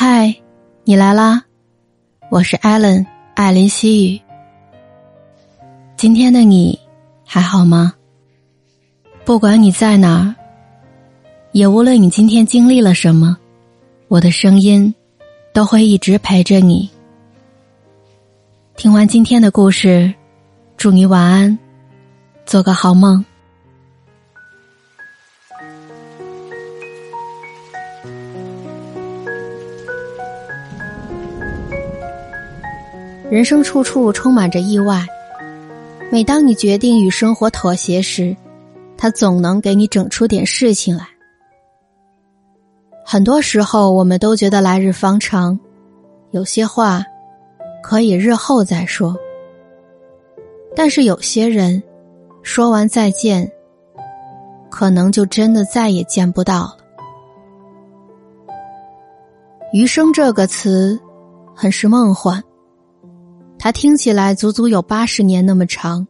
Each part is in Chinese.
嗨，你来啦！我是艾伦，艾琳西语。今天的你还好吗？不管你在哪儿，也无论你今天经历了什么，我的声音都会一直陪着你。听完今天的故事，祝你晚安，做个好梦。人生处处充满着意外，每当你决定与生活妥协时，它总能给你整出点事情来。很多时候，我们都觉得来日方长，有些话可以日后再说。但是有些人，说完再见，可能就真的再也见不到了。余生这个词，很是梦幻。它听起来足足有八十年那么长。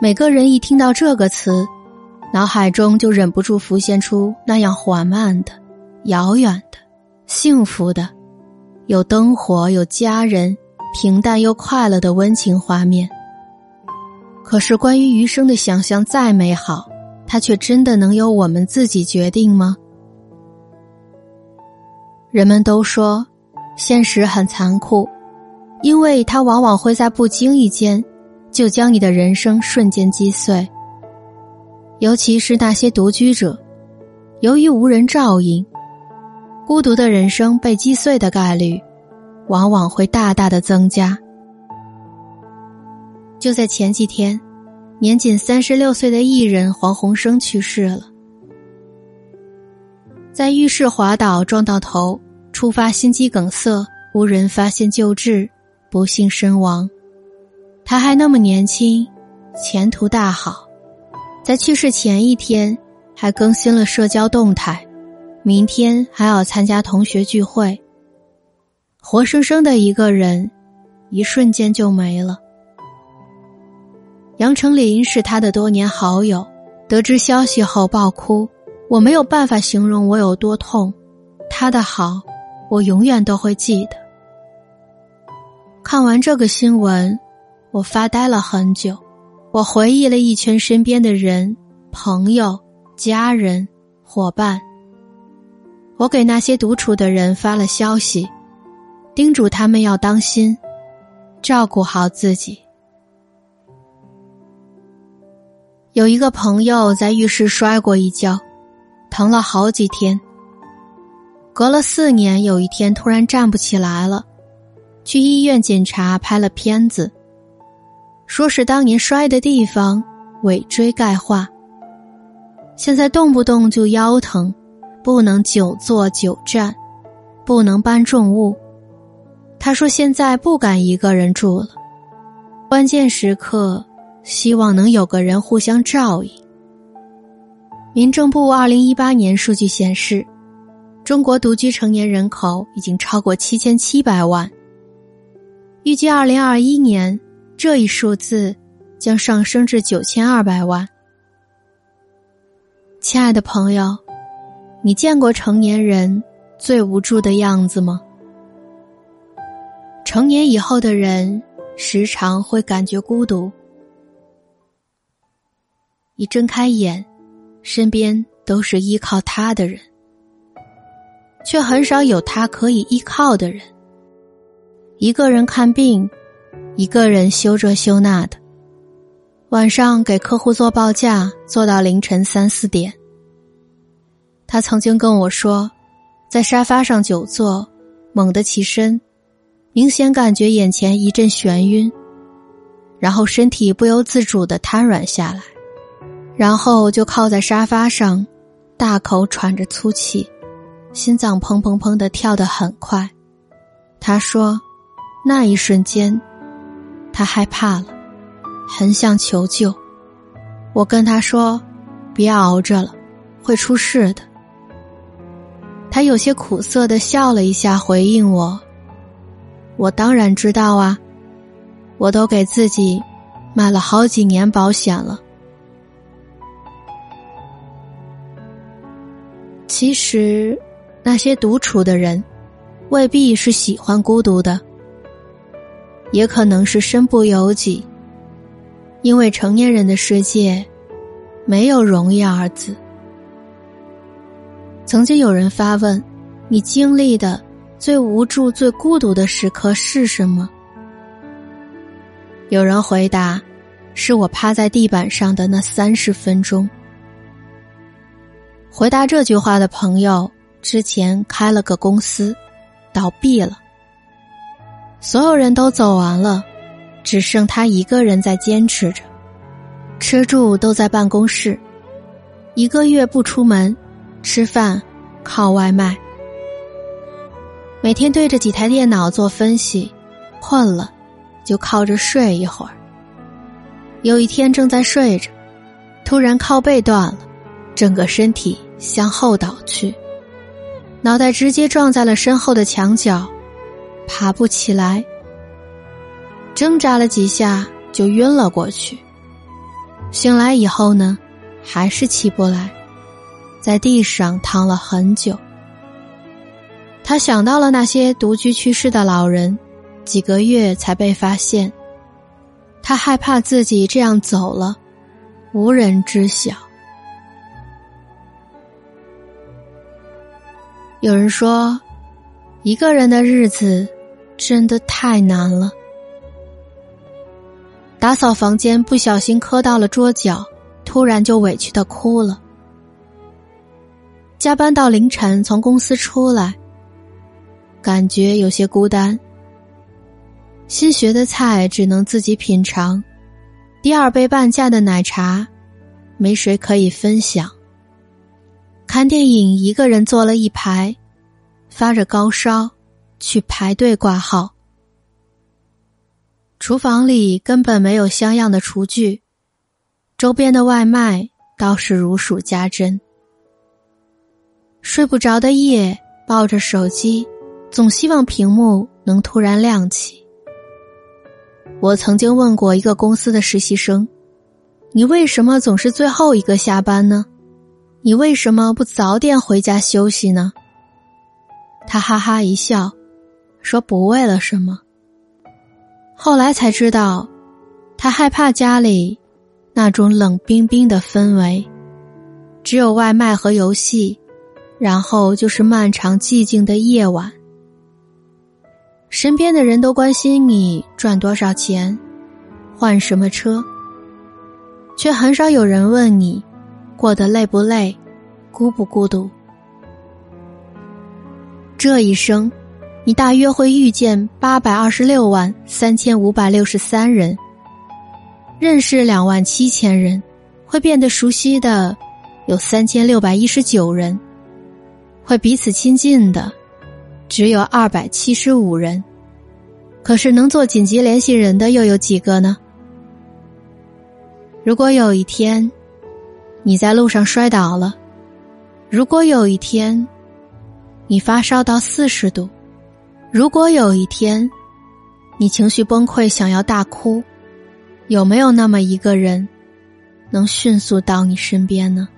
每个人一听到这个词，脑海中就忍不住浮现出那样缓慢的、遥远的、幸福的、有灯火、有家人、平淡又快乐的温情画面。可是，关于余生的想象再美好，它却真的能由我们自己决定吗？人们都说，现实很残酷。因为它往往会在不经意间，就将你的人生瞬间击碎。尤其是那些独居者，由于无人照应，孤独的人生被击碎的概率，往往会大大的增加。就在前几天，年仅三十六岁的艺人黄鸿升去世了，在浴室滑倒撞到头，触发心肌梗塞，无人发现救治。不幸身亡，他还那么年轻，前途大好，在去世前一天还更新了社交动态，明天还要参加同学聚会。活生生的一个人，一瞬间就没了。杨丞琳是他的多年好友，得知消息后爆哭，我没有办法形容我有多痛，他的好，我永远都会记得。看完这个新闻，我发呆了很久。我回忆了一圈身边的人、朋友、家人、伙伴。我给那些独处的人发了消息，叮嘱他们要当心，照顾好自己。有一个朋友在浴室摔过一跤，疼了好几天。隔了四年，有一天突然站不起来了。去医院检查，拍了片子，说是当年摔的地方尾椎钙化。现在动不动就腰疼，不能久坐久站，不能搬重物。他说现在不敢一个人住了，关键时刻希望能有个人互相照应。民政部二零一八年数据显示，中国独居成年人口已经超过七千七百万。预计二零二一年，这一数字将上升至九千二百万。亲爱的朋友，你见过成年人最无助的样子吗？成年以后的人时常会感觉孤独，一睁开眼，身边都是依靠他的人，却很少有他可以依靠的人。一个人看病，一个人修这修那的，晚上给客户做报价，做到凌晨三四点。他曾经跟我说，在沙发上久坐，猛地起身，明显感觉眼前一阵眩晕，然后身体不由自主的瘫软下来，然后就靠在沙发上，大口喘着粗气，心脏砰砰砰的跳得很快。他说。那一瞬间，他害怕了，很想求救。我跟他说：“别熬着了，会出事的。”他有些苦涩的笑了一下，回应我：“我当然知道啊，我都给自己买了好几年保险了。”其实，那些独处的人，未必是喜欢孤独的，也可能是身不由己。因为成年人的世界，没有容易二字。曾经有人发问：“你经历的最无助、最孤独的时刻是什么？”有人回答：“是我趴在地板上的那三十分钟。”回答这句话的朋友之前开了个公司，倒闭了，所有人都走完了。只剩他一个人在坚持着，吃住都在办公室，一个月不出门，吃饭靠外卖，每天对着几台电脑做分析，困了就靠着睡一会儿。有一天正在睡着，突然靠背断了，整个身体向后倒去，脑袋直接撞在了身后的墙角，爬不起来。挣扎了几下，就晕了过去。醒来以后呢，还是起不来，在地上躺了很久。他想到了那些独居去世的老人，几个月才被发现。他害怕自己这样走了，无人知晓。有人说，一个人的日子真的太难了。打扫房间，不小心磕到了桌角，突然就委屈的哭了。加班到凌晨，从公司出来，感觉有些孤单。新学的菜只能自己品尝，第二杯半价的奶茶，没谁可以分享。看电影，一个人坐了一排，发着高烧，去排队挂号。厨房里根本没有像样的厨具，周边的外卖倒是如数家珍。睡不着的夜，抱着手机，总希望屏幕能突然亮起。我曾经问过一个公司的实习生：“你为什么总是最后一个下班呢？你为什么不早点回家休息呢？”他哈哈一笑，说：“不为了什么。”后来才知道，他害怕家里那种冷冰冰的氛围，只有外卖和游戏，然后就是漫长寂静的夜晚。身边的人都关心你赚多少钱，换什么车，却很少有人问你过得累不累，孤不孤独。这一生。你大约会遇见八百二十六万三千五百六十三人，认识两万七千人，会变得熟悉的有三千六百一十九人，会彼此亲近的只有二百七十五人，可是能做紧急联系人的又有几个呢？如果有一天你在路上摔倒了，如果有一天你发烧到四十度。如果有一天，你情绪崩溃，想要大哭，有没有那么一个人，能迅速到你身边呢？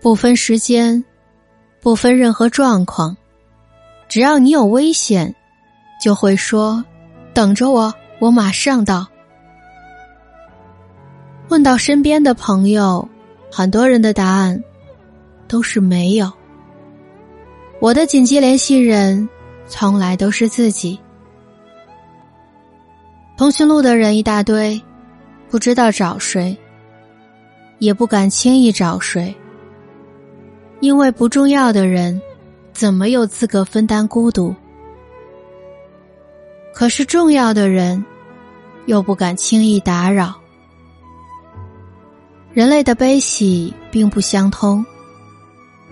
不分时间，不分任何状况，只要你有危险，就会说：“等着我，我马上到。”问到身边的朋友，很多人的答案都是没有。我的紧急联系人。从来都是自己。通讯录的人一大堆，不知道找谁，也不敢轻易找谁，因为不重要的人，怎么有资格分担孤独？可是重要的人，又不敢轻易打扰。人类的悲喜并不相通，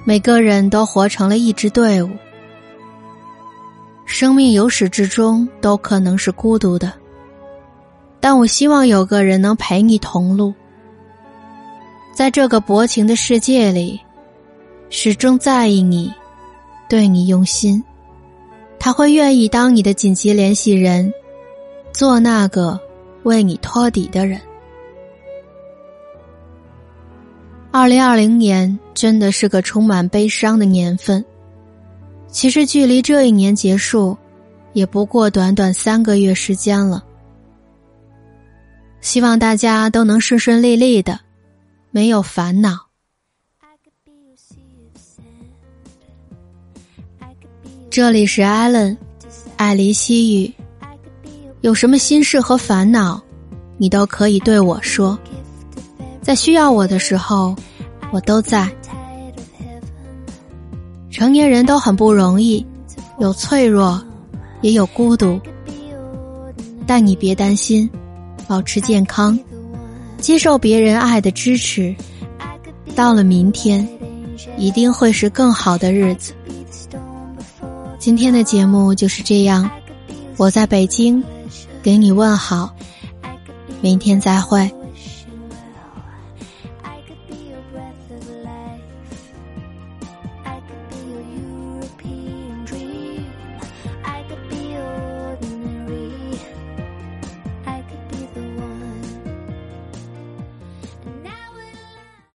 每个人都活成了一支队伍。生命由始至终都可能是孤独的，但我希望有个人能陪你同路，在这个薄情的世界里，始终在意你，对你用心，他会愿意当你的紧急联系人，做那个为你托底的人。二零二零年真的是个充满悲伤的年份。其实距离这一年结束，也不过短短三个月时间了。希望大家都能顺顺利利的，没有烦恼。这里是艾伦，爱离西语。有什么心事和烦恼，你都可以对我说。在需要我的时候，我都在。成年人都很不容易，有脆弱，也有孤独。但你别担心。保持健康，接受别人爱的支持，到了明天，一定会是更好的日子。今天的节目就是这样，我在北京，给你问好，明天再会。